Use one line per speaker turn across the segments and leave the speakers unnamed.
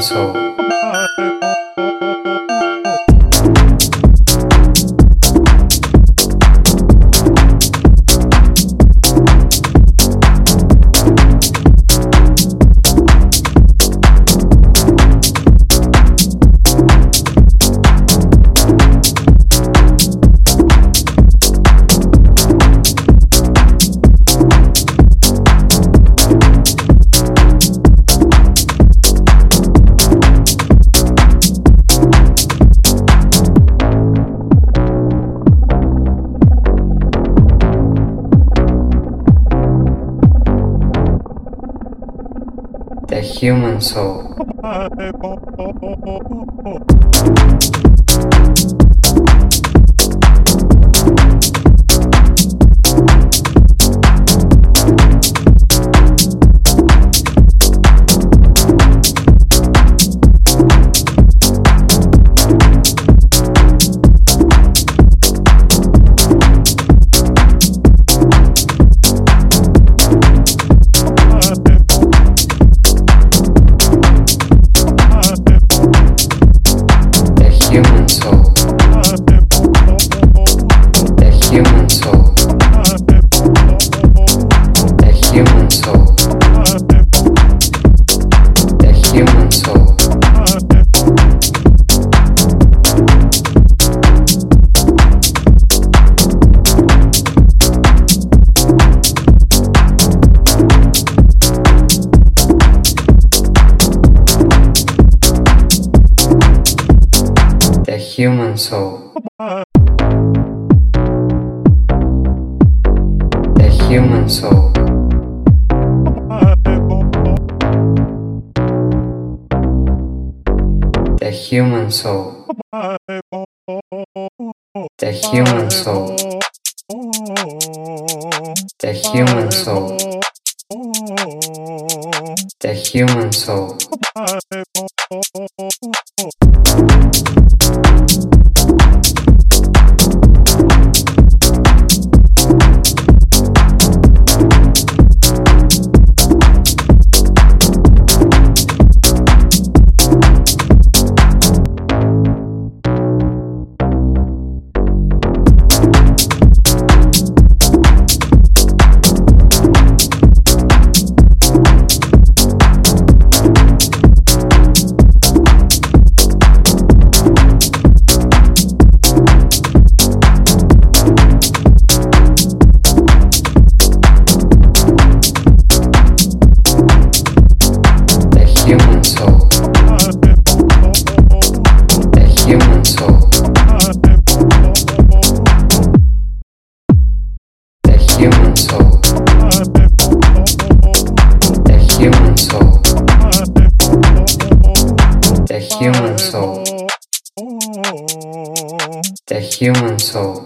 so The human soul. human soul. The human soul. The human soul. The human soul. The human soul. The human soul. Human soul. The human soul. The human soul. The human soul. The human soul.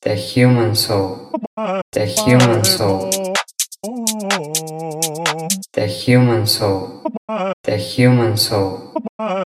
The human soul. The human soul. The human soul. The human soul. my